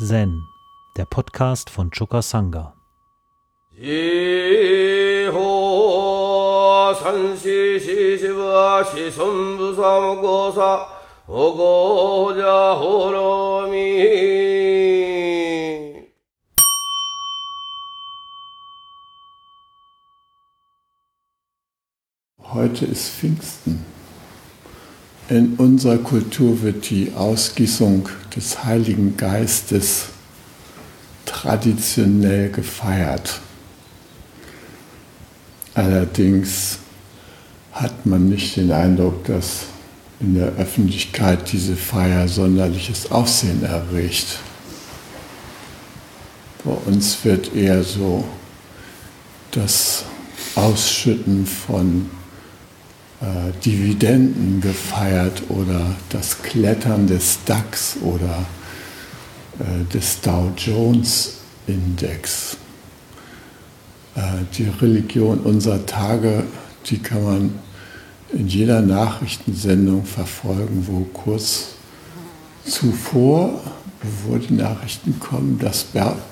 Zen, der Podcast von Choka Sangha. Heute ist Pfingsten. In unserer Kultur wird die Ausgießung des Heiligen Geistes traditionell gefeiert. Allerdings hat man nicht den Eindruck, dass in der Öffentlichkeit diese Feier sonderliches Aufsehen erregt. Bei uns wird eher so das Ausschütten von äh, Dividenden gefeiert oder das Klettern des DAX oder äh, des Dow Jones Index. Äh, die Religion unserer Tage, die kann man in jeder Nachrichtensendung verfolgen, wo kurz zuvor, bevor die Nachrichten kommen, das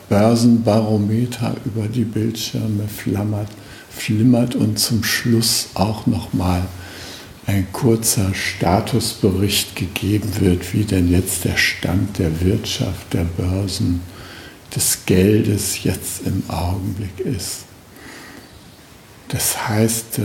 Börsenbarometer über die Bildschirme flammert flimmert und zum Schluss auch nochmal ein kurzer Statusbericht gegeben wird, wie denn jetzt der Stand der Wirtschaft, der Börsen, des Geldes jetzt im Augenblick ist. Das heißt, äh,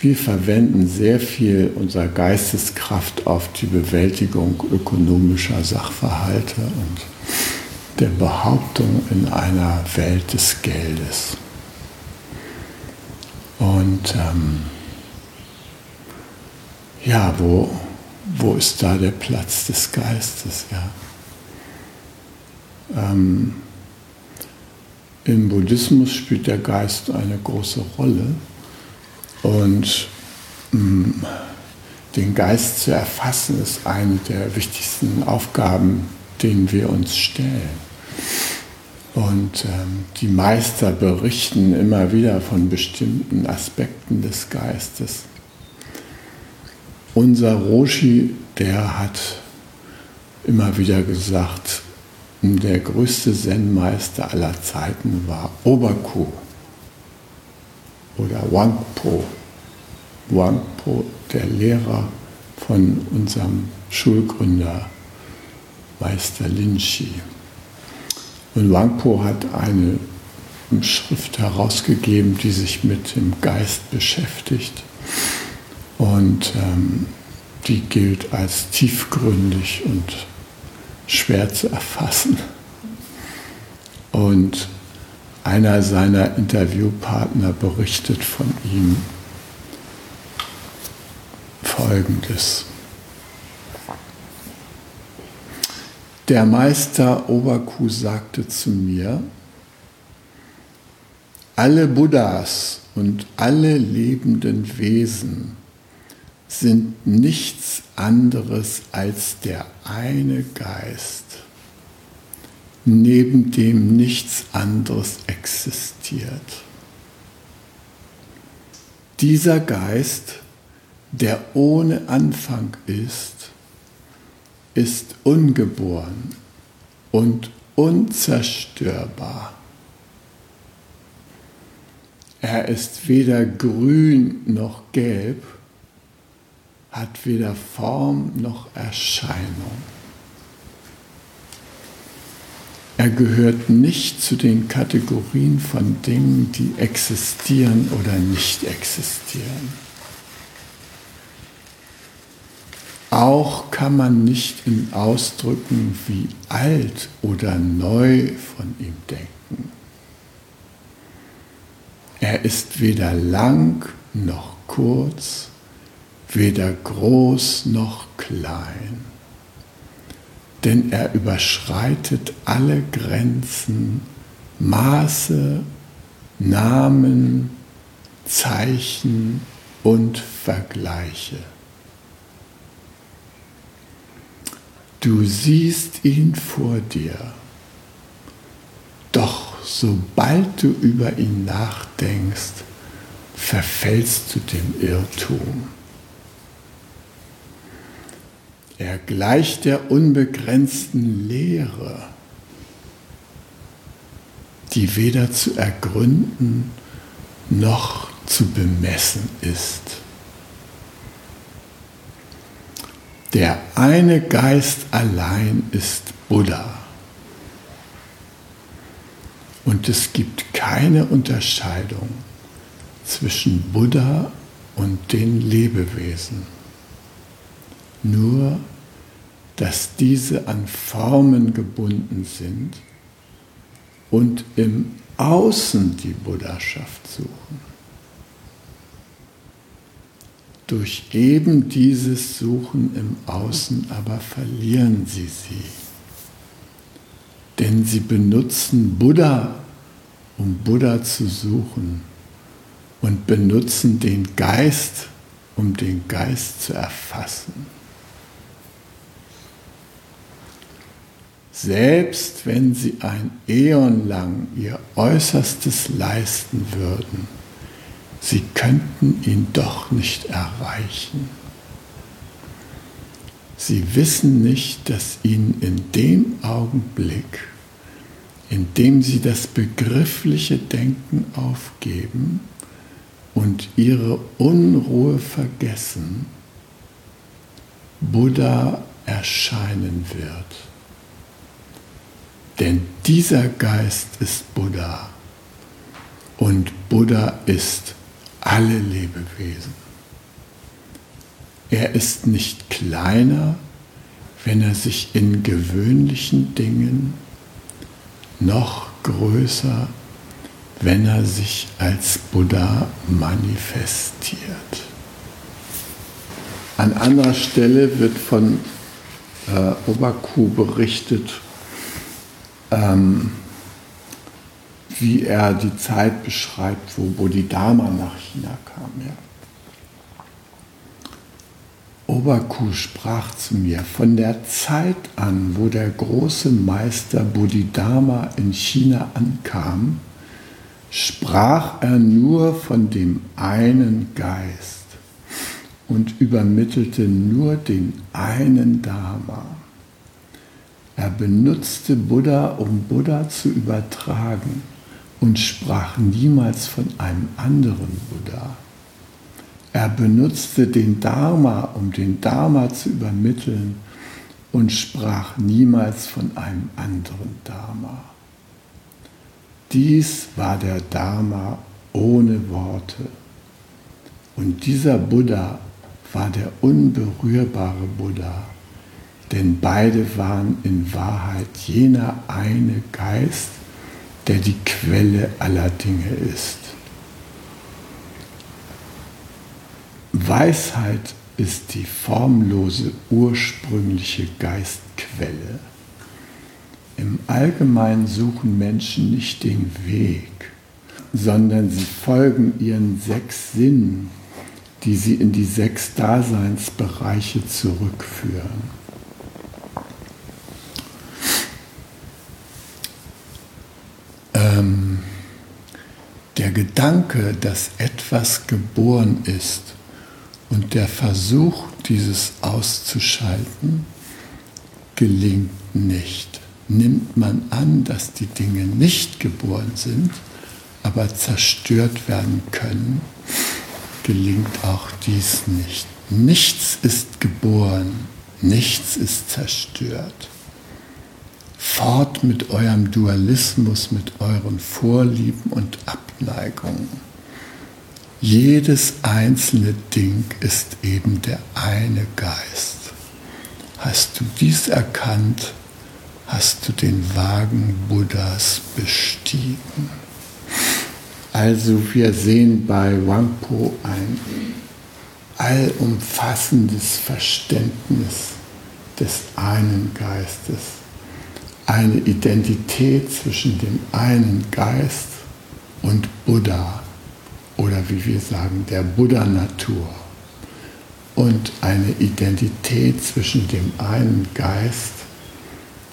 wir verwenden sehr viel unserer Geisteskraft auf die Bewältigung ökonomischer Sachverhalte und der Behauptung in einer Welt des Geldes. Und ähm, ja, wo, wo ist da der Platz des Geistes? Ja? Ähm, Im Buddhismus spielt der Geist eine große Rolle und ähm, den Geist zu erfassen ist eine der wichtigsten Aufgaben, denen wir uns stellen. Und ähm, die Meister berichten immer wieder von bestimmten Aspekten des Geistes. Unser Roshi, der hat immer wieder gesagt, der größte Zen-Meister aller Zeiten war Obaku oder Wangpo. Wangpo, der Lehrer von unserem Schulgründer Meister Linshi. Und Wangpo hat eine Schrift herausgegeben, die sich mit dem Geist beschäftigt. Und ähm, die gilt als tiefgründig und schwer zu erfassen. Und einer seiner Interviewpartner berichtet von ihm Folgendes. Der Meister Obaku sagte zu mir, alle Buddhas und alle lebenden Wesen sind nichts anderes als der eine Geist, neben dem nichts anderes existiert. Dieser Geist, der ohne Anfang ist, ist ungeboren und unzerstörbar. Er ist weder grün noch gelb, hat weder Form noch Erscheinung. Er gehört nicht zu den Kategorien von Dingen, die existieren oder nicht existieren. Auch kann man nicht in Ausdrücken wie alt oder neu von ihm denken. Er ist weder lang noch kurz, weder groß noch klein, denn er überschreitet alle Grenzen, Maße, Namen, Zeichen und Vergleiche. Du siehst ihn vor dir. Doch sobald du über ihn nachdenkst, verfällst du dem Irrtum. Er gleicht der unbegrenzten Lehre, die weder zu ergründen noch zu bemessen ist. Der eine Geist allein ist Buddha. Und es gibt keine Unterscheidung zwischen Buddha und den Lebewesen. Nur, dass diese an Formen gebunden sind und im Außen die Buddhaschaft suchen. Durch eben dieses Suchen im Außen aber verlieren sie sie. Denn sie benutzen Buddha, um Buddha zu suchen und benutzen den Geist, um den Geist zu erfassen. Selbst wenn sie ein Äon lang ihr Äußerstes leisten würden, sie könnten ihn doch nicht erreichen. Sie wissen nicht, dass ihnen in dem Augenblick, in dem sie das begriffliche Denken aufgeben und ihre Unruhe vergessen, Buddha erscheinen wird. Denn dieser Geist ist Buddha und Buddha ist alle Lebewesen. Er ist nicht kleiner, wenn er sich in gewöhnlichen Dingen, noch größer, wenn er sich als Buddha manifestiert. An anderer Stelle wird von äh, Obaku berichtet, ähm, wie er die Zeit beschreibt, wo Bodhidharma nach China kam. Ja. Obaku sprach zu mir, von der Zeit an, wo der große Meister Bodhidharma in China ankam, sprach er nur von dem einen Geist und übermittelte nur den einen Dharma. Er benutzte Buddha, um Buddha zu übertragen und sprach niemals von einem anderen Buddha. Er benutzte den Dharma, um den Dharma zu übermitteln und sprach niemals von einem anderen Dharma. Dies war der Dharma ohne Worte. Und dieser Buddha war der unberührbare Buddha, denn beide waren in Wahrheit jener eine Geist, der die Quelle aller Dinge ist. Weisheit ist die formlose ursprüngliche Geistquelle. Im Allgemeinen suchen Menschen nicht den Weg, sondern sie folgen ihren sechs Sinnen, die sie in die sechs Daseinsbereiche zurückführen. Gedanke, dass etwas geboren ist und der Versuch, dieses auszuschalten, gelingt nicht. Nimmt man an, dass die Dinge nicht geboren sind, aber zerstört werden können, gelingt auch dies nicht. Nichts ist geboren, nichts ist zerstört. Fort mit eurem Dualismus, mit euren Vorlieben und Abneigungen. Jedes einzelne Ding ist eben der eine Geist. Hast du dies erkannt, hast du den Wagen Buddhas bestiegen. Also wir sehen bei Wangpo ein allumfassendes Verständnis des einen Geistes eine Identität zwischen dem einen Geist und Buddha oder wie wir sagen, der Buddha-Natur und eine Identität zwischen dem einen Geist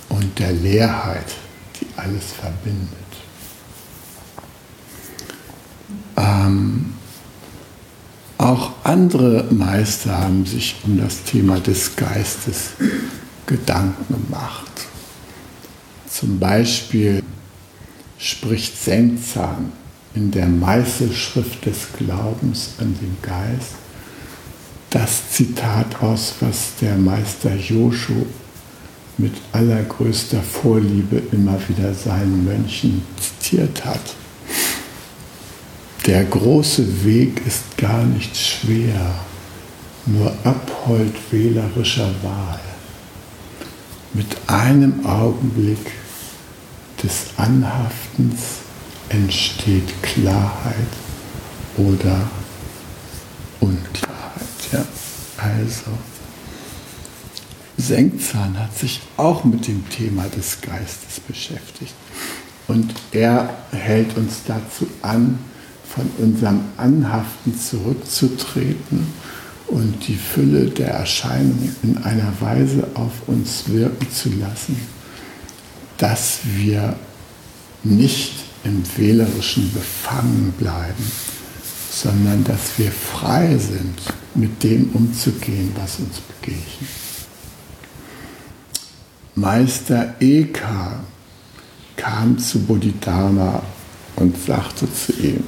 und der Leerheit, die alles verbindet. Ähm, auch andere Meister haben sich um das Thema des Geistes Gedanken gemacht. Zum Beispiel spricht Sengzahn in der Meißelschrift des Glaubens an den Geist das Zitat aus, was der Meister Joshu mit allergrößter Vorliebe immer wieder seinen Mönchen zitiert hat. Der große Weg ist gar nicht schwer, nur Abhold wählerischer Wahl. Mit einem Augenblick des Anhaftens entsteht Klarheit oder Unklarheit. Ja, also, Senkzahn hat sich auch mit dem Thema des Geistes beschäftigt. Und er hält uns dazu an, von unserem Anhaften zurückzutreten und die Fülle der Erscheinungen in einer Weise auf uns wirken zu lassen, dass wir nicht im Wählerischen befangen bleiben, sondern dass wir frei sind, mit dem umzugehen, was uns begegnet. Meister Eka kam zu Bodhidharma und sagte zu ihm,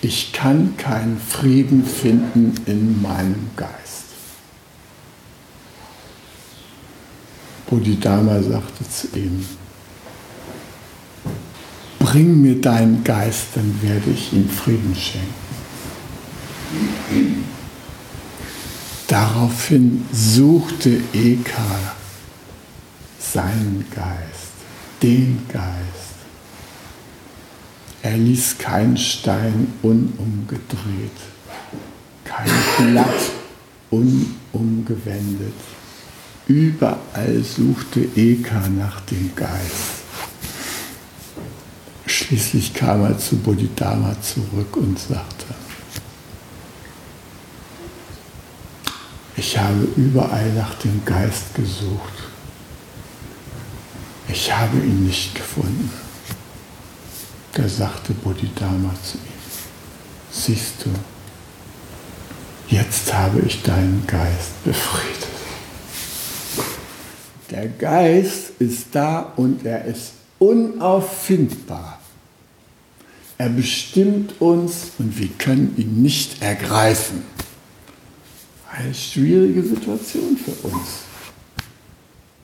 ich kann keinen Frieden finden in meinem Geist. Bodhidharma sagte zu ihm, bring mir deinen Geist, dann werde ich ihm Frieden schenken. Daraufhin suchte Eka seinen Geist, den Geist. Er ließ keinen Stein unumgedreht, kein Blatt unumgewendet. Überall suchte Eka nach dem Geist. Schließlich kam er zu Bodhidharma zurück und sagte, ich habe überall nach dem Geist gesucht. Ich habe ihn nicht gefunden. Da sagte Bodhidharma zu ihm, siehst du, jetzt habe ich deinen Geist befriedet. Der Geist ist da und er ist unauffindbar. Er bestimmt uns und wir können ihn nicht ergreifen. Eine schwierige Situation für uns.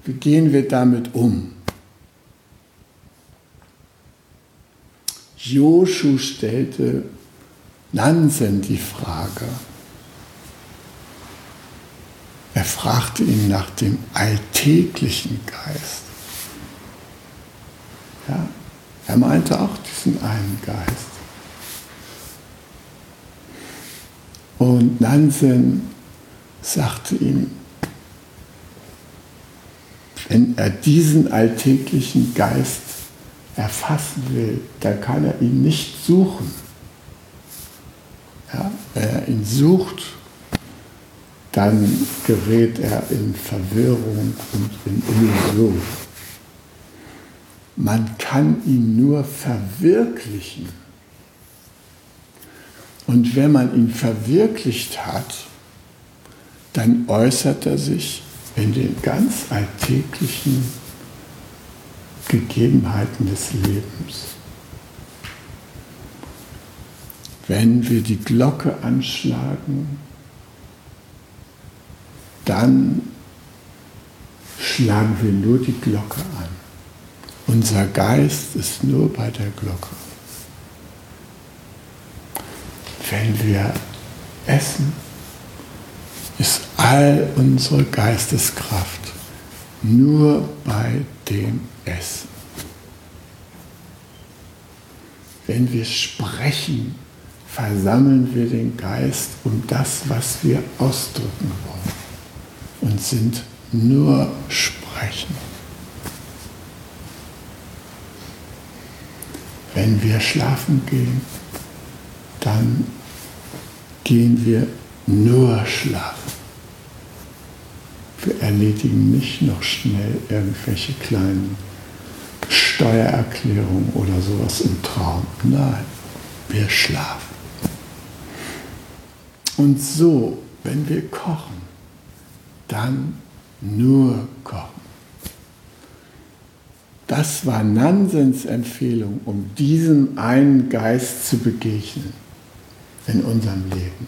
Wie gehen wir damit um? Joshu stellte Nansen die Frage. Er fragte ihn nach dem alltäglichen Geist. Ja, er meinte auch diesen einen Geist. Und Nansen sagte ihm, wenn er diesen alltäglichen Geist erfassen will, dann kann er ihn nicht suchen. Ja, wenn er ihn sucht, dann gerät er in Verwirrung und in Illusion. Man kann ihn nur verwirklichen. Und wenn man ihn verwirklicht hat, dann äußert er sich in den ganz alltäglichen Gegebenheiten des Lebens. Wenn wir die Glocke anschlagen, dann schlagen wir nur die Glocke an. Unser Geist ist nur bei der Glocke. Wenn wir essen, ist all unsere Geisteskraft nur bei dem Essen. Wenn wir sprechen, versammeln wir den Geist um das, was wir ausdrücken wollen und sind nur sprechen. Wenn wir schlafen gehen, dann gehen wir nur schlafen. Wir erledigen nicht noch schnell irgendwelche kleinen Steuererklärungen oder sowas im Traum. Nein, wir schlafen. Und so, wenn wir kochen, dann nur kochen. Das war Nansens Empfehlung, um diesem einen Geist zu begegnen in unserem Leben.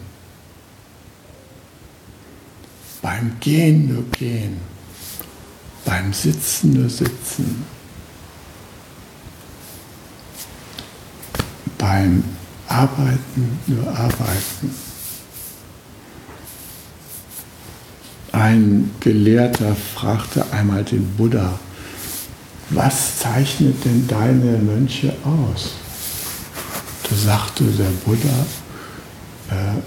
Beim Gehen nur gehen, beim Sitzen nur sitzen, beim Arbeiten nur arbeiten. Ein Gelehrter fragte einmal den Buddha, was zeichnet denn deine Mönche aus? Da sagte der Buddha, äh,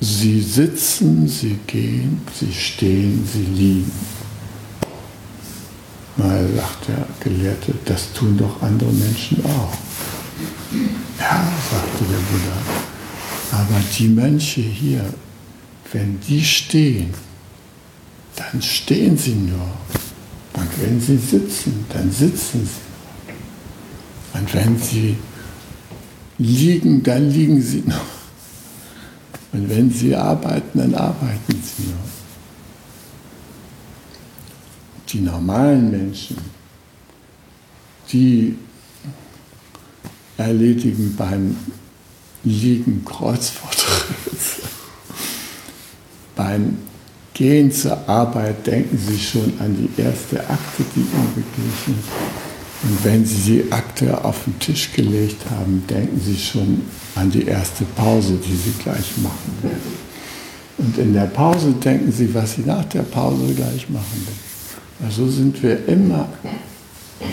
sie sitzen, sie gehen, sie stehen, sie liegen. Mal sagt der Gelehrte, das tun doch andere Menschen auch. Ja, sagte der Buddha, aber die Mönche hier, wenn die stehen, dann stehen sie nur. Und wenn sie sitzen, dann sitzen sie. Und wenn sie liegen, dann liegen sie noch. Und wenn sie arbeiten, dann arbeiten sie noch. Die normalen Menschen, die erledigen beim Liegen Kreuzworträtsel. beim Gehen zur Arbeit denken Sie schon an die erste Akte, die Ihnen begegnet. Und wenn Sie die Akte auf den Tisch gelegt haben, denken Sie schon an die erste Pause, die Sie gleich machen werden. Und in der Pause denken Sie, was Sie nach der Pause gleich machen werden. Also sind wir immer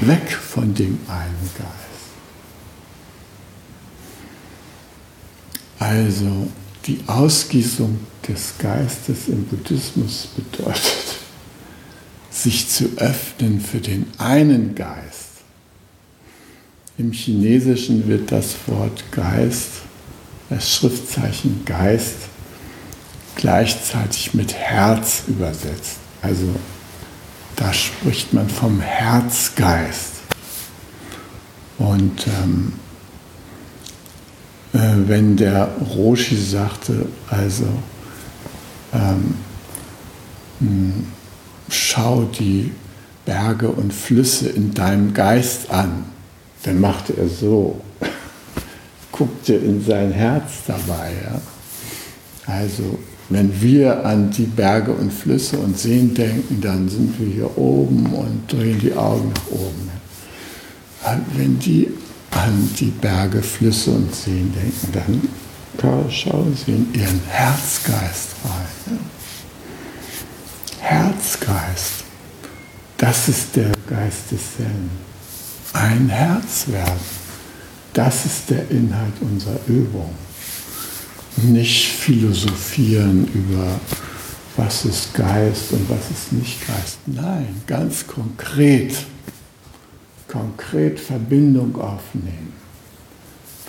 weg von dem einen Geist. Also die Ausgießung des Geistes im Buddhismus bedeutet, sich zu öffnen für den einen Geist. Im Chinesischen wird das Wort Geist, das Schriftzeichen Geist, gleichzeitig mit Herz übersetzt. Also da spricht man vom Herzgeist. Und ähm, äh, wenn der Roshi sagte, also ähm, hm, schau die Berge und Flüsse in deinem Geist an, dann machte er so, guckte in sein Herz dabei. Ja? Also wenn wir an die Berge und Flüsse und Seen denken, dann sind wir hier oben und drehen die Augen nach oben. Wenn die an die Berge, Flüsse und Seen denken, dann schauen Sie in Ihren Herzgeist rein. Herzgeist, das ist der Geist des Zen. Ein Herz werden, das ist der Inhalt unserer Übung. Nicht philosophieren über was ist Geist und was ist nicht Geist. Nein, ganz konkret konkret Verbindung aufnehmen.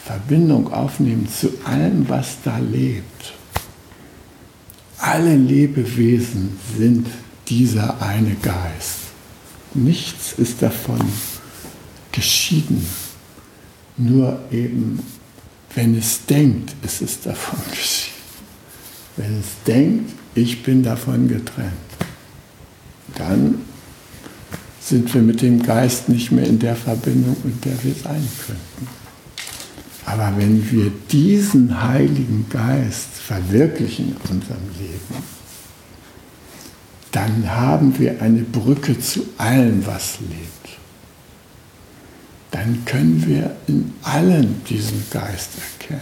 Verbindung aufnehmen zu allem, was da lebt. Alle Lebewesen sind dieser eine Geist. Nichts ist davon geschieden. Nur eben, wenn es denkt, ist es davon geschieden. Wenn es denkt, ich bin davon getrennt, dann sind wir mit dem Geist nicht mehr in der Verbindung, in der wir sein könnten. Aber wenn wir diesen Heiligen Geist verwirklichen in unserem Leben, dann haben wir eine Brücke zu allem, was lebt. Dann können wir in allem diesen Geist erkennen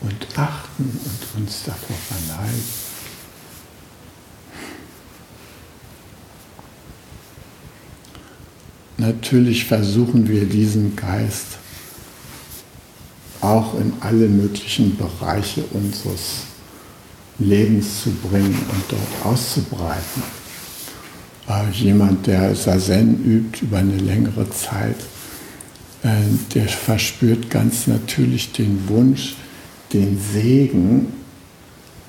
und achten und uns davor verneigen. Natürlich versuchen wir diesen Geist auch in alle möglichen Bereiche unseres Lebens zu bringen und dort auszubreiten. Äh, jemand, der Sazen übt über eine längere Zeit, äh, der verspürt ganz natürlich den Wunsch, den Segen,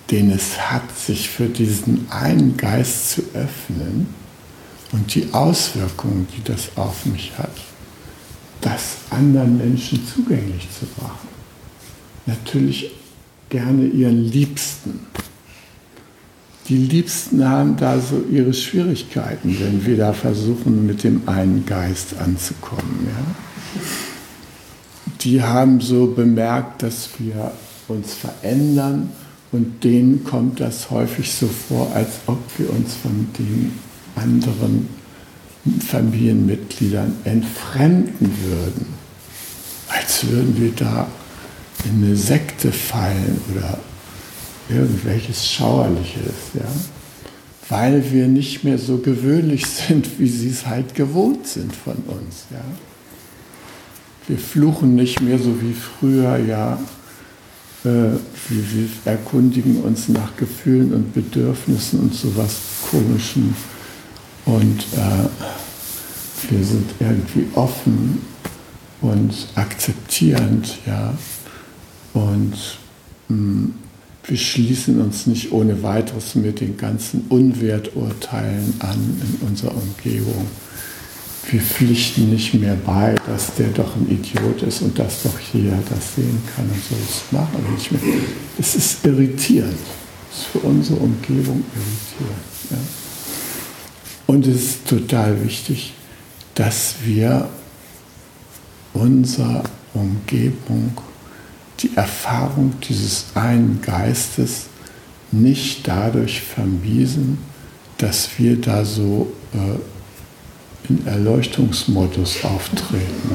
den es hat, sich für diesen einen Geist zu öffnen und die Auswirkungen, die das auf mich hat, das anderen Menschen zugänglich zu machen. natürlich gerne ihren Liebsten. Die Liebsten haben da so ihre Schwierigkeiten, wenn wir da versuchen, mit dem einen Geist anzukommen. Ja? Die haben so bemerkt, dass wir uns verändern und denen kommt das häufig so vor, als ob wir uns von den anderen Familienmitgliedern entfremden würden. Als würden wir da in eine Sekte fallen oder irgendwelches Schauerliches, ja? weil wir nicht mehr so gewöhnlich sind, wie sie es halt gewohnt sind von uns. Ja? Wir fluchen nicht mehr so wie früher, ja, äh, wir, wir erkundigen uns nach Gefühlen und Bedürfnissen und sowas Komischem und äh, wir sind irgendwie offen und akzeptierend, ja, und mh, hm, wir schließen uns nicht ohne weiteres mit den ganzen Unwerturteilen an in unserer Umgebung. Wir pflichten nicht mehr bei, dass der doch ein Idiot ist und dass doch jeder das sehen kann und so. Das machen wir nicht mehr. Es ist irritierend. Es ist für unsere Umgebung irritierend. Ja. Und es ist total wichtig, dass wir unserer Umgebung die Erfahrung dieses einen Geistes nicht dadurch vermiesen, dass wir da so äh, in Erleuchtungsmodus auftreten.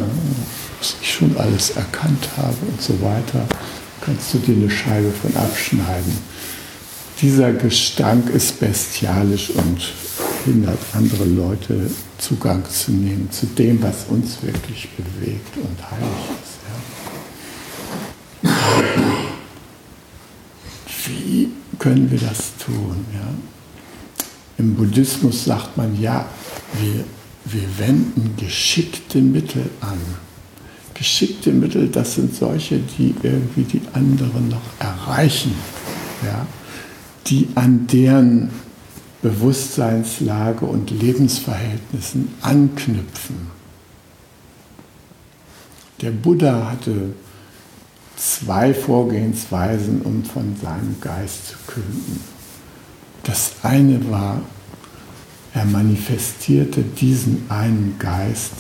Was ich schon alles erkannt habe und so weiter, kannst du dir eine Scheibe von abschneiden. Dieser Gestank ist bestialisch und hindert andere Leute Zugang zu nehmen zu dem, was uns wirklich bewegt und heilig ist. Wie können wir das tun? Ja? Im Buddhismus sagt man, ja, wir, wir wenden geschickte Mittel an. Geschickte Mittel, das sind solche, die irgendwie die anderen noch erreichen, ja? die an deren Bewusstseinslage und Lebensverhältnissen anknüpfen. Der Buddha hatte zwei Vorgehensweisen, um von seinem Geist zu künden. Das eine war, er manifestierte diesen einen Geist,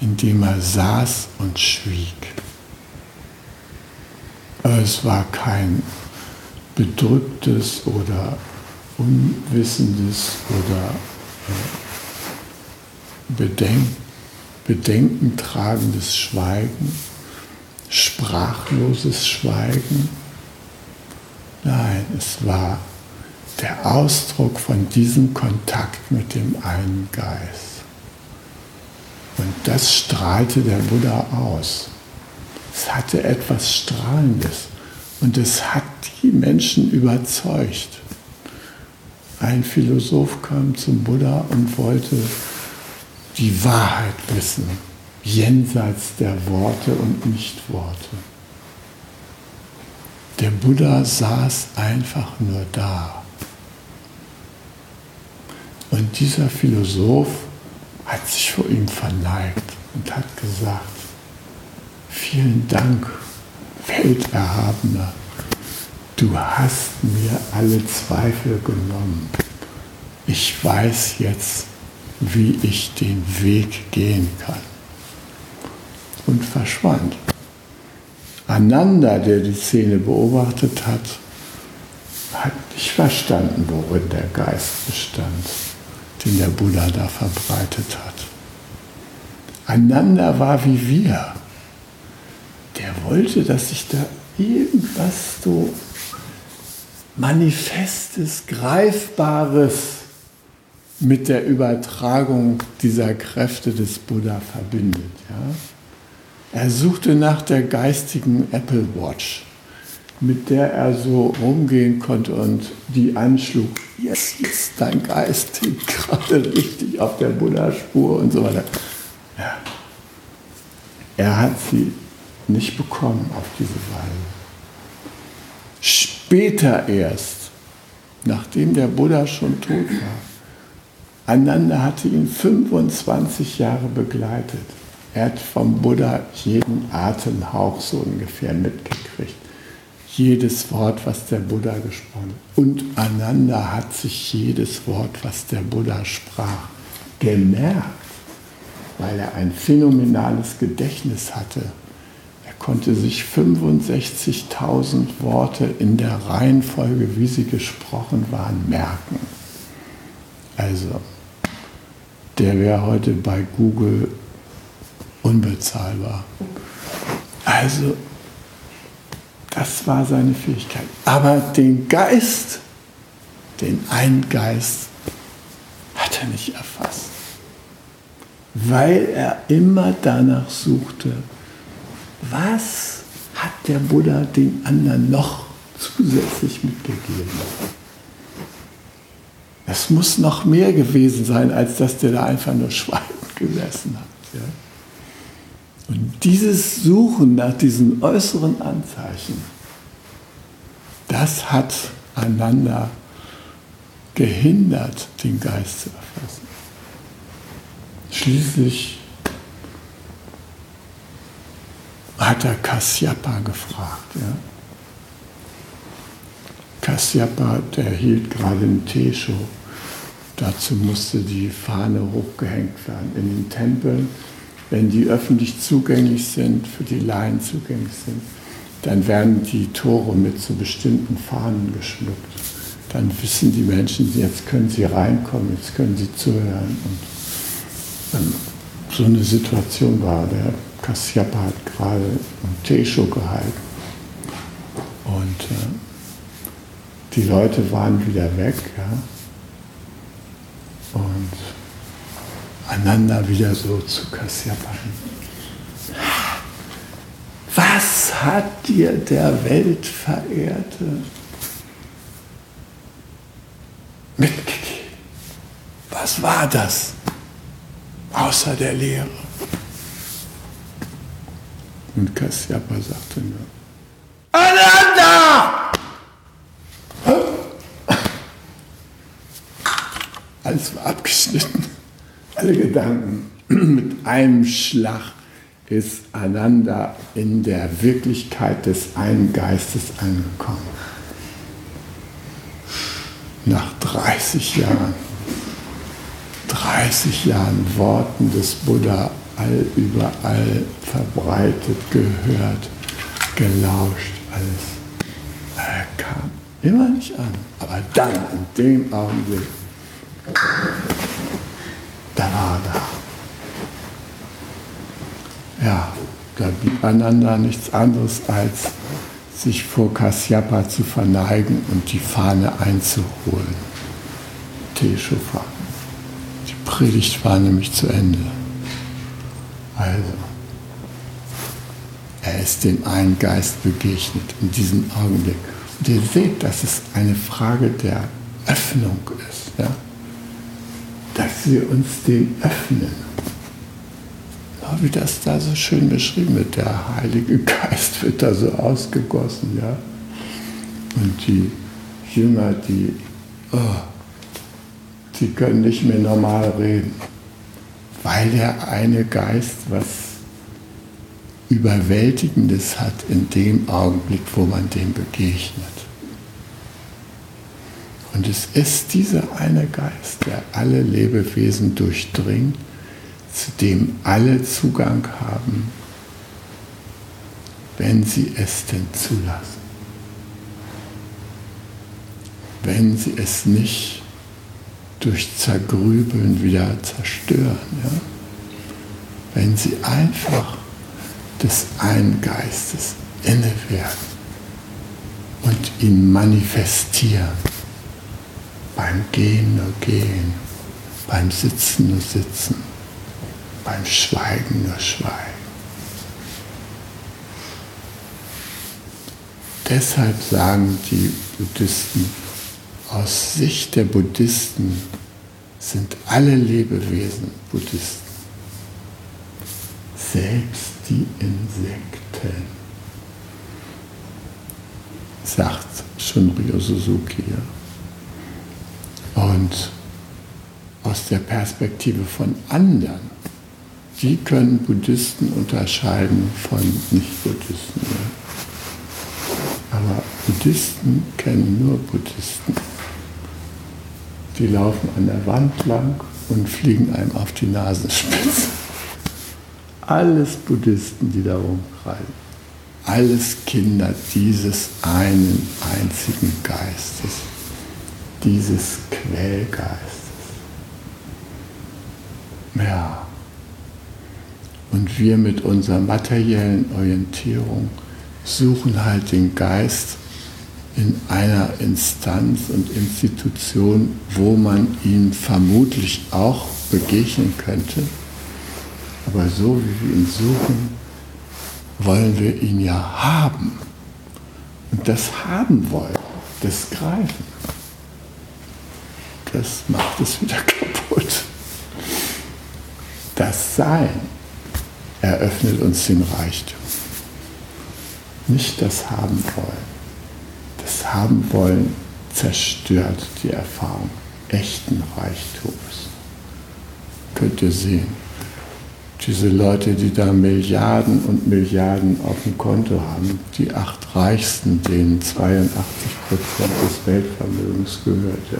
indem er saß und schwieg. Es war kein bedrücktes oder unwissendes oder äh, bedenk bedenkentragendes Schweigen, sprachloses Schweigen. Nein, es war der Ausdruck von diesem Kontakt mit dem einen Geist. Und das strahlte der Buddha aus. Es hatte etwas Strahlendes und es hat die Menschen überzeugt. Ein Philosoph kam zum Buddha und wollte die Wahrheit wissen jenseits der Worte und Nichtworte. Der Buddha saß einfach nur da. Und dieser Philosoph hat sich vor ihm verneigt und hat gesagt, vielen Dank, Welterhabener, du hast mir alle Zweifel genommen. Ich weiß jetzt, wie ich den Weg gehen kann und verschwand. Ananda, der die Szene beobachtet hat, hat nicht verstanden, worin der Geist bestand, den der Buddha da verbreitet hat. Ananda war wie wir. Der wollte, dass sich da irgendwas so Manifestes, Greifbares mit der Übertragung dieser Kräfte des Buddha verbindet. Ja? Er suchte nach der geistigen Apple Watch, mit der er so rumgehen konnte und die anschlug. Yes, yes, dein Geist gerade richtig auf der Buddha-Spur und so weiter. Ja. Er hat sie nicht bekommen auf diese Weise. Später erst, nachdem der Buddha schon tot war, Ananda hatte ihn 25 Jahre begleitet. Er hat vom Buddha jeden Atemhauch so ungefähr mitgekriegt. jedes Wort, was der Buddha gesprochen hat. Und Ananda hat sich jedes Wort, was der Buddha sprach, gemerkt, weil er ein phänomenales Gedächtnis hatte. Konnte sich 65.000 Worte in der Reihenfolge, wie sie gesprochen waren, merken. Also, der wäre heute bei Google unbezahlbar. Also, das war seine Fähigkeit. Aber den Geist, den einen Geist, hat er nicht erfasst. Weil er immer danach suchte, was hat der Buddha den anderen noch zusätzlich mitgegeben. Es muss noch mehr gewesen sein, als dass der da einfach nur schweigend gesessen hat. Ja? Und dieses Suchen nach diesen äußeren Anzeichen, das hat einander gehindert, den Geist zu erfassen. Schließlich hat er Kasyapa gefragt. Ja? Kasyapa, der hielt gerade einen Teeshow. Dazu musste die Fahne hochgehängt werden in den Tempeln wenn die öffentlich zugänglich sind, für die Laien zugänglich sind, dann werden die Tore mit so bestimmten Fahnen geschmückt. Dann wissen die Menschen, jetzt können sie reinkommen, jetzt können sie zuhören. Und ähm, so eine Situation war, der Kasyapa hat gerade ein Teeshow gehalten. Und äh, die Leute waren wieder weg. Ja? Und einander wieder so zu kassieren. Was hat dir der Weltverehrte mitgegeben? Was war das außer der Lehre? Und Kassiapa sagte nur, Ananda! Alles war abgeschnitten alle Gedanken mit einem Schlag ist einander in der Wirklichkeit des einen Geistes angekommen. Nach 30 Jahren, 30 Jahren Worten des Buddha überall verbreitet, gehört, gelauscht, alles. Er kam immer nicht an, aber dann, in dem Augenblick, da war da. Ja, da blieb einander nichts anderes als sich vor Kasyapa zu verneigen und die Fahne einzuholen. Teshufa. Die Predigt war nämlich zu Ende. Also, er ist dem einen Geist begegnet in diesem Augenblick. Und ihr seht, dass es eine Frage der Öffnung ist. Ja? dass wir uns dem öffnen. Ja, wie das da so schön beschrieben wird, der Heilige Geist wird da so ausgegossen, ja. Und die Jünger, die, oh, die können nicht mehr normal reden, weil der eine Geist was Überwältigendes hat in dem Augenblick, wo man dem begegnet. Und es ist dieser eine Geist, der alle Lebewesen durchdringt, zu dem alle Zugang haben, wenn sie es denn zulassen. Wenn sie es nicht durch Zergrübeln wieder zerstören. Ja? Wenn sie einfach des einen Geistes inne werden und ihn manifestieren beim Gehen nur gehen, beim Sitzen nur sitzen, beim Schweigen nur schweigen. Deshalb sagen die Buddhisten, aus Sicht der Buddhisten sind alle Lebewesen Buddhisten, selbst die Insekten, sagt Shunryo Suzuki. Und aus der Perspektive von anderen, die können Buddhisten unterscheiden von Nicht-Buddhisten. Aber Buddhisten kennen nur Buddhisten. Die laufen an der Wand lang und fliegen einem auf die Nasenspitze. Alles Buddhisten, die da rumkreisen. Alles Kinder dieses einen einzigen Geistes, dieses Quellgeistes. Ja. Und wir mit unserer materiellen Orientierung suchen halt den Geist in einer Instanz und Institution, wo man ihm vermutlich auch begegnen könnte. Aber so wie wir ihn suchen, wollen wir ihn ja haben. Und das haben wollen, das Greifen, das macht es wieder kaputt. Das Sein eröffnet uns den Reichtum. Nicht das Haben wollen. Das Haben wollen zerstört die Erfahrung echten Reichtums. Könnt ihr sehen. Diese Leute, die da Milliarden und Milliarden auf dem Konto haben, die acht Reichsten, denen 82 Prozent des Weltvermögens gehört, ja,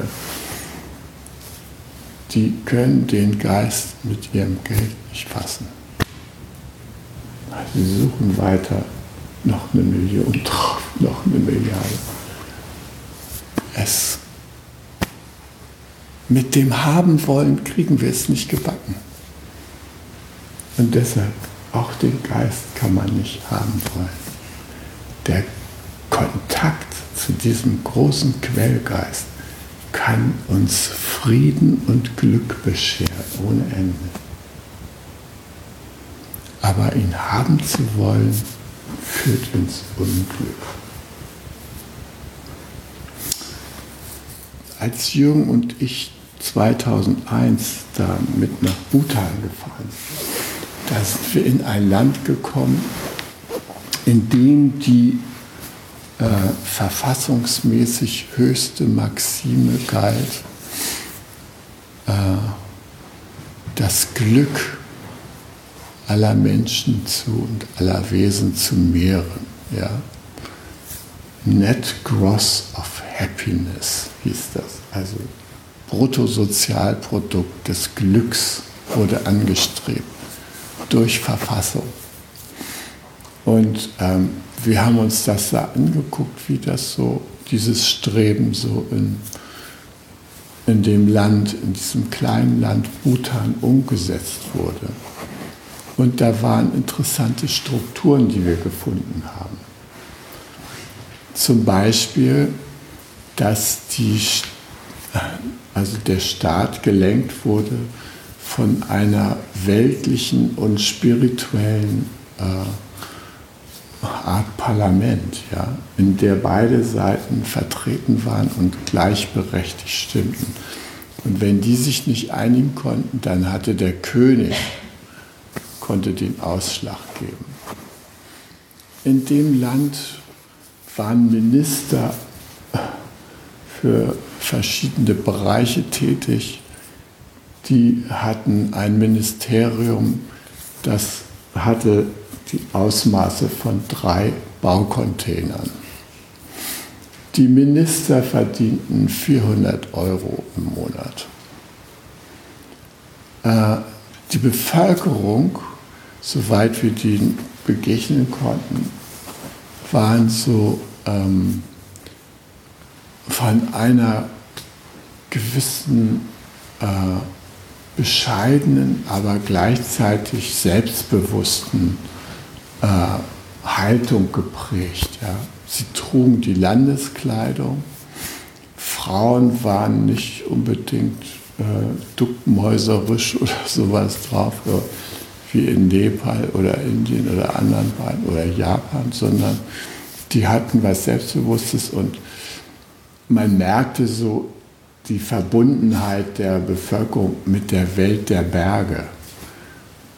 die können den Geist mit ihrem Geld nicht fassen. Sie suchen weiter noch eine Million drauf, noch eine Milliarde. Es, mit dem Haben wollen kriegen wir es nicht gebacken. Und deshalb, auch den Geist kann man nicht haben wollen. Der Kontakt zu diesem großen Quellgeist kann uns Frieden und Glück bescheren ohne Ende. Aber ihn haben zu wollen, führt ins Unglück. Als Jürgen und ich 2001 da mit nach Bhutan gefahren sind, da sind wir in ein Land gekommen, in dem die äh, verfassungsmäßig höchste Maxime galt, äh, das Glück aller Menschen zu und aller Wesen zu mehren. Ja? Net Gross of Happiness hieß das. Also Bruttosozialprodukt des Glücks wurde angestrebt durch Verfassung. Und ähm, wir haben uns das da angeguckt, wie das so, dieses Streben so in, in dem Land, in diesem kleinen Land Bhutan umgesetzt wurde. Und da waren interessante Strukturen, die wir gefunden haben. Zum Beispiel, dass die, also der Staat gelenkt wurde von einer weltlichen und spirituellen äh, Art Parlament, ja, in der beide Seiten vertreten waren und gleichberechtigt stimmten. Und wenn die sich nicht einigen konnten, dann hatte der König konnte den Ausschlag geben. In dem Land waren Minister für verschiedene Bereiche tätig. Die hatten ein Ministerium, das hatte die Ausmaße von drei Baucontainern. Die Minister verdienten 400 Euro im Monat. Äh, die Bevölkerung, soweit wir denen begegnen konnten, waren so ähm, von einer gewissen äh, bescheidenen, aber gleichzeitig selbstbewussten äh, Haltung geprägt. Ja. Sie trugen die Landeskleidung. Frauen waren nicht unbedingt äh, duckmäuserisch oder sowas drauf, wie in Nepal oder Indien oder anderen beiden oder Japan, sondern die hatten was Selbstbewusstes und man merkte so die Verbundenheit der Bevölkerung mit der Welt der Berge.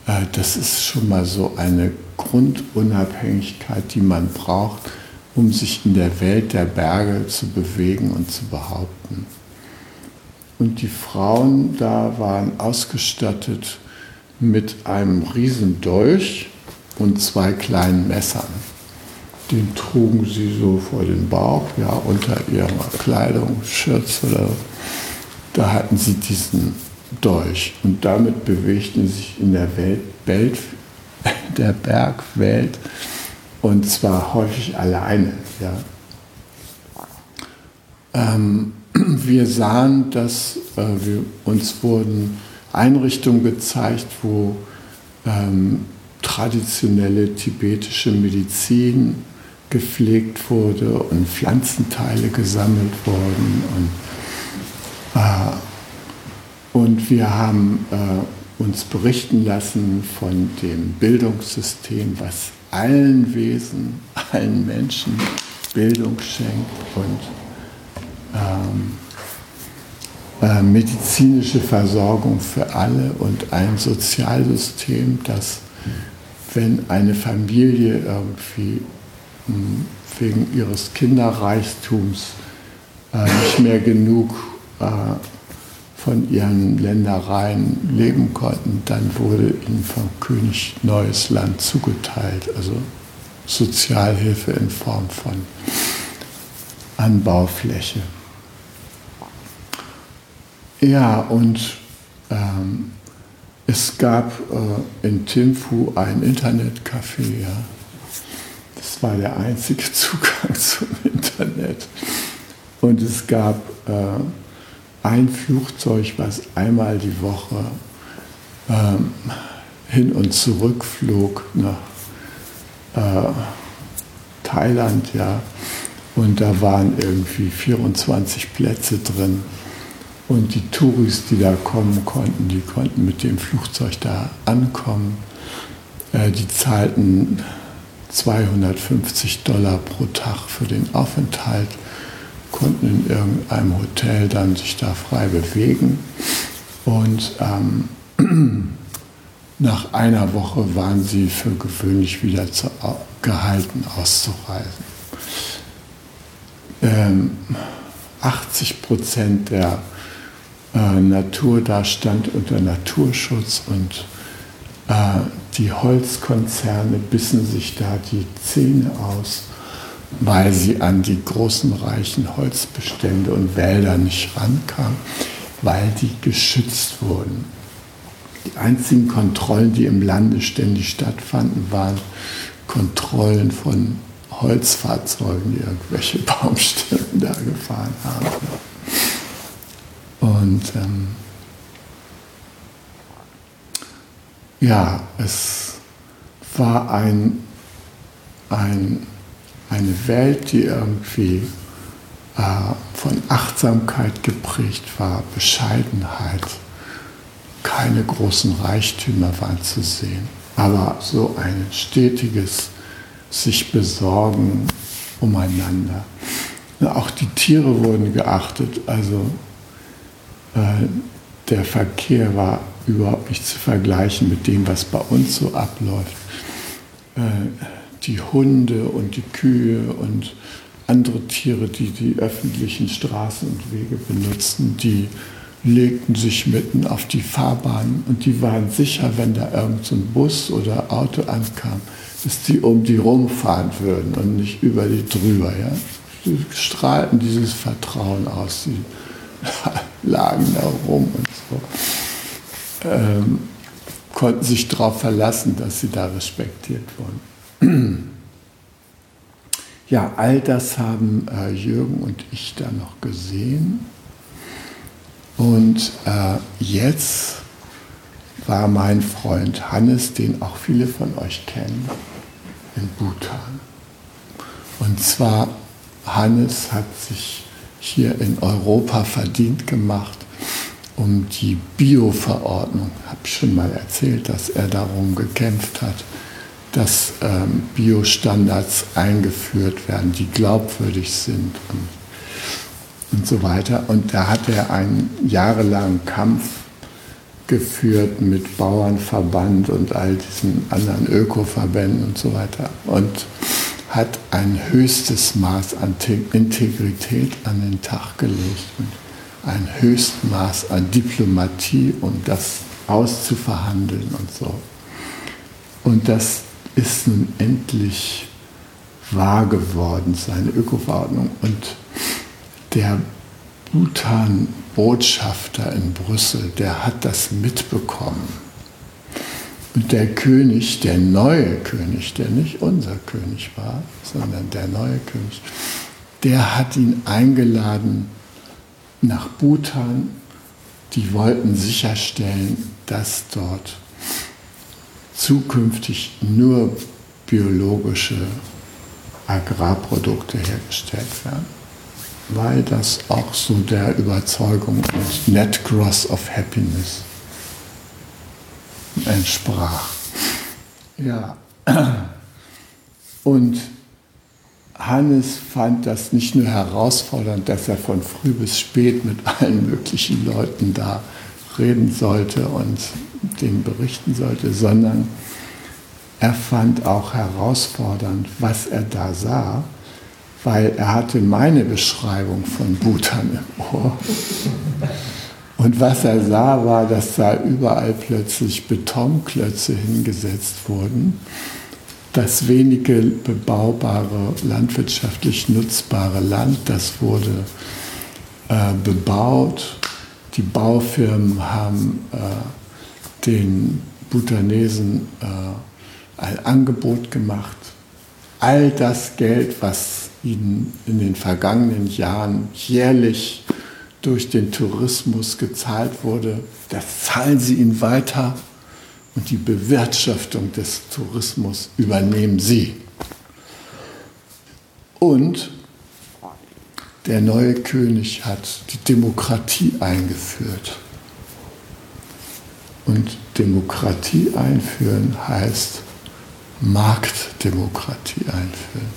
Äh, das ist schon mal so eine Grundunabhängigkeit, die man braucht, um sich in der Welt der Berge zu bewegen und zu behaupten. Und die Frauen da waren ausgestattet mit einem riesen Dolch und zwei kleinen Messern. Den trugen sie so vor den Bauch, ja, unter ihrer Kleidung, Schürze oder da hatten sie diesen Dolch und damit bewegten sie sich in der Welt, Welt der Bergwelt und zwar häufig alleine. Ja. Ähm, wir sahen, dass äh, wir, uns wurden Einrichtungen gezeigt, wo ähm, traditionelle tibetische Medizin gepflegt wurde und Pflanzenteile gesammelt wurden. Und, äh, und wir haben äh, uns berichten lassen von dem Bildungssystem, was allen Wesen, allen Menschen Bildung schenkt und ähm, äh, medizinische Versorgung für alle und ein Sozialsystem, das, wenn eine Familie irgendwie wegen ihres Kinderreichtums äh, nicht mehr genug äh, von ihren Ländereien leben konnten, dann wurde ihnen vom König neues Land zugeteilt, also Sozialhilfe in Form von Anbaufläche. Ja, und ähm, es gab äh, in Thimphu ein Internetcafé. Ja. War der einzige Zugang zum Internet. Und es gab äh, ein Flugzeug, was einmal die Woche ähm, hin und zurück flog nach äh, Thailand, ja. Und da waren irgendwie 24 Plätze drin. Und die Touris, die da kommen konnten, die konnten mit dem Flugzeug da ankommen. Äh, die zahlten 250 Dollar pro Tag für den Aufenthalt, konnten in irgendeinem Hotel dann sich da frei bewegen. Und ähm, nach einer Woche waren sie für gewöhnlich wieder zu, gehalten auszureisen. Ähm, 80 Prozent der äh, Natur da stand unter Naturschutz und die Holzkonzerne bissen sich da die Zähne aus, weil sie an die großen reichen Holzbestände und Wälder nicht rankamen, weil die geschützt wurden. Die einzigen Kontrollen, die im Lande ständig stattfanden, waren Kontrollen von Holzfahrzeugen, die irgendwelche Baumstämme da gefahren haben. Und ähm, ja, es war ein, ein, eine Welt, die irgendwie äh, von Achtsamkeit geprägt war, Bescheidenheit. Keine großen Reichtümer waren zu sehen, aber so ein stetiges sich besorgen umeinander. Auch die Tiere wurden geachtet, also äh, der Verkehr war überhaupt nicht zu vergleichen mit dem, was bei uns so abläuft. Äh, die Hunde und die Kühe und andere Tiere, die die öffentlichen Straßen und Wege benutzten, die legten sich mitten auf die Fahrbahn und die waren sicher, wenn da irgendein so Bus oder Auto ankam, dass die um die rumfahren würden und nicht über die drüber. Ja? Die strahlten dieses Vertrauen aus. Die lagen da rum und so. Ähm, konnten sich darauf verlassen, dass sie da respektiert wurden. Ja, all das haben äh, Jürgen und ich da noch gesehen. Und äh, jetzt war mein Freund Hannes, den auch viele von euch kennen, in Bhutan. Und zwar, Hannes hat sich hier in Europa verdient gemacht, um die Bio-Verordnung, habe ich schon mal erzählt, dass er darum gekämpft hat, dass ähm, Biostandards eingeführt werden, die glaubwürdig sind und, und so weiter. Und da hat er einen jahrelangen Kampf geführt mit Bauernverband und all diesen anderen Ökoverbänden und so weiter. Und hat ein höchstes Maß an Integrität an den Tag gelegt und ein höchstes Maß an Diplomatie, um das auszuverhandeln und so. Und das ist nun endlich wahr geworden, seine Ökoverordnung. Und der Bhutan-Botschafter in Brüssel, der hat das mitbekommen. Und der König, der neue König, der nicht unser König war, sondern der neue König, der hat ihn eingeladen nach Bhutan. Die wollten sicherstellen, dass dort zukünftig nur biologische Agrarprodukte hergestellt werden, weil das auch so der Überzeugung ist, Net Gross of Happiness entsprach. Ja, und Hannes fand das nicht nur herausfordernd, dass er von früh bis spät mit allen möglichen Leuten da reden sollte und denen berichten sollte, sondern er fand auch herausfordernd, was er da sah, weil er hatte meine Beschreibung von Bhutan im Ohr. Und was er sah, war, dass da überall plötzlich Betonklötze hingesetzt wurden. Das wenige bebaubare, landwirtschaftlich nutzbare Land, das wurde äh, bebaut. Die Baufirmen haben äh, den Bhutanesen äh, ein Angebot gemacht. All das Geld, was ihnen in den vergangenen Jahren jährlich durch den Tourismus gezahlt wurde, das zahlen sie ihnen weiter und die Bewirtschaftung des Tourismus übernehmen sie. Und der neue König hat die Demokratie eingeführt. Und Demokratie einführen heißt Marktdemokratie einführen.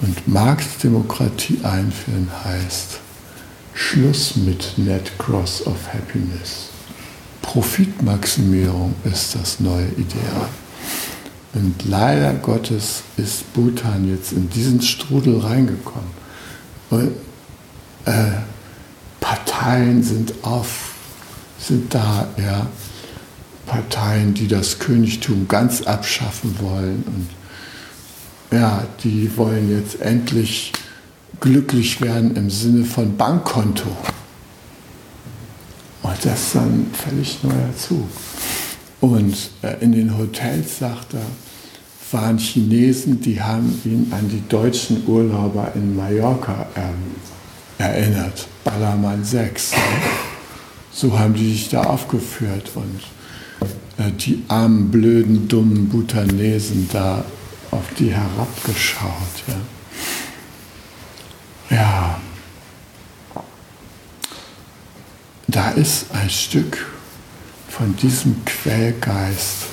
Und Marktdemokratie einführen heißt Schluss mit Net Cross of Happiness. Profitmaximierung ist das neue Ideal. Und leider Gottes ist Bhutan jetzt in diesen Strudel reingekommen. Und, äh, Parteien sind auf, sind da, ja, Parteien, die das Königtum ganz abschaffen wollen und ja, die wollen jetzt endlich glücklich werden im Sinne von Bankkonto. Das ist dann völlig neuer Zug. Und äh, in den Hotels, sagt er, waren Chinesen, die haben ihn an die deutschen Urlauber in Mallorca ähm, erinnert. Ballermann 6. So haben die sich da aufgeführt und äh, die armen, blöden, dummen Bhutanesen da auf die herabgeschaut. Ja. Ja, da ist ein Stück von diesem Quellgeist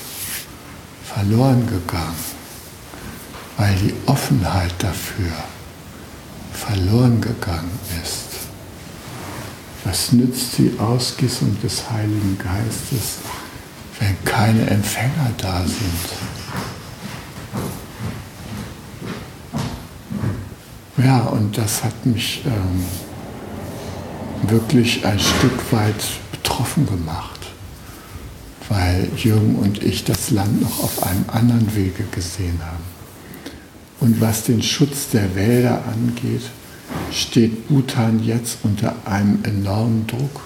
verloren gegangen, weil die Offenheit dafür verloren gegangen ist. Was nützt die Ausgießung des Heiligen Geistes, wenn keine Empfänger da sind? Ja, und das hat mich ähm, wirklich ein Stück weit betroffen gemacht, weil Jürgen und ich das Land noch auf einem anderen Wege gesehen haben. Und was den Schutz der Wälder angeht, steht Bhutan jetzt unter einem enormen Druck,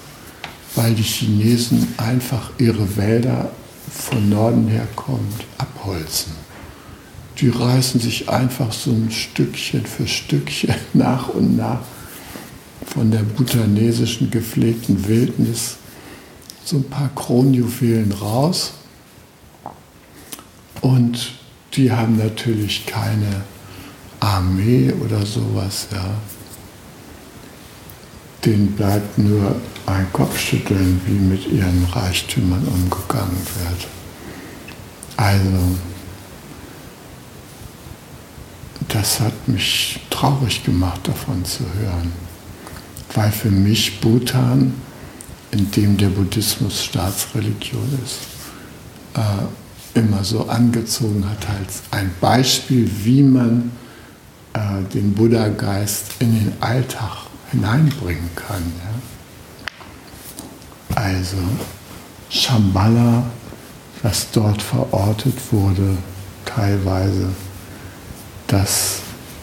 weil die Chinesen einfach ihre Wälder von Norden her kommend abholzen die reißen sich einfach so ein Stückchen für Stückchen nach und nach von der bhutanesischen gepflegten Wildnis so ein paar Kronjuwelen raus. Und die haben natürlich keine Armee oder sowas, ja. Denen bleibt nur ein Kopfschütteln, wie mit ihren Reichtümern umgegangen wird. Also, das hat mich traurig gemacht, davon zu hören. Weil für mich Bhutan, in dem der Buddhismus Staatsreligion ist, äh, immer so angezogen hat als ein Beispiel, wie man äh, den Buddha-Geist in den Alltag hineinbringen kann. Ja? Also Shambhala, was dort verortet wurde, teilweise das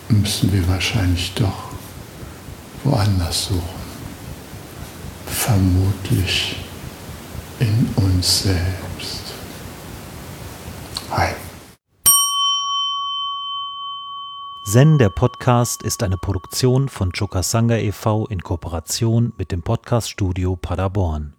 müssen wir wahrscheinlich doch woanders suchen. Vermutlich in uns selbst. Hi. Zen, der Podcast, ist eine Produktion von Chokasanga e.V. in Kooperation mit dem Podcaststudio Paderborn.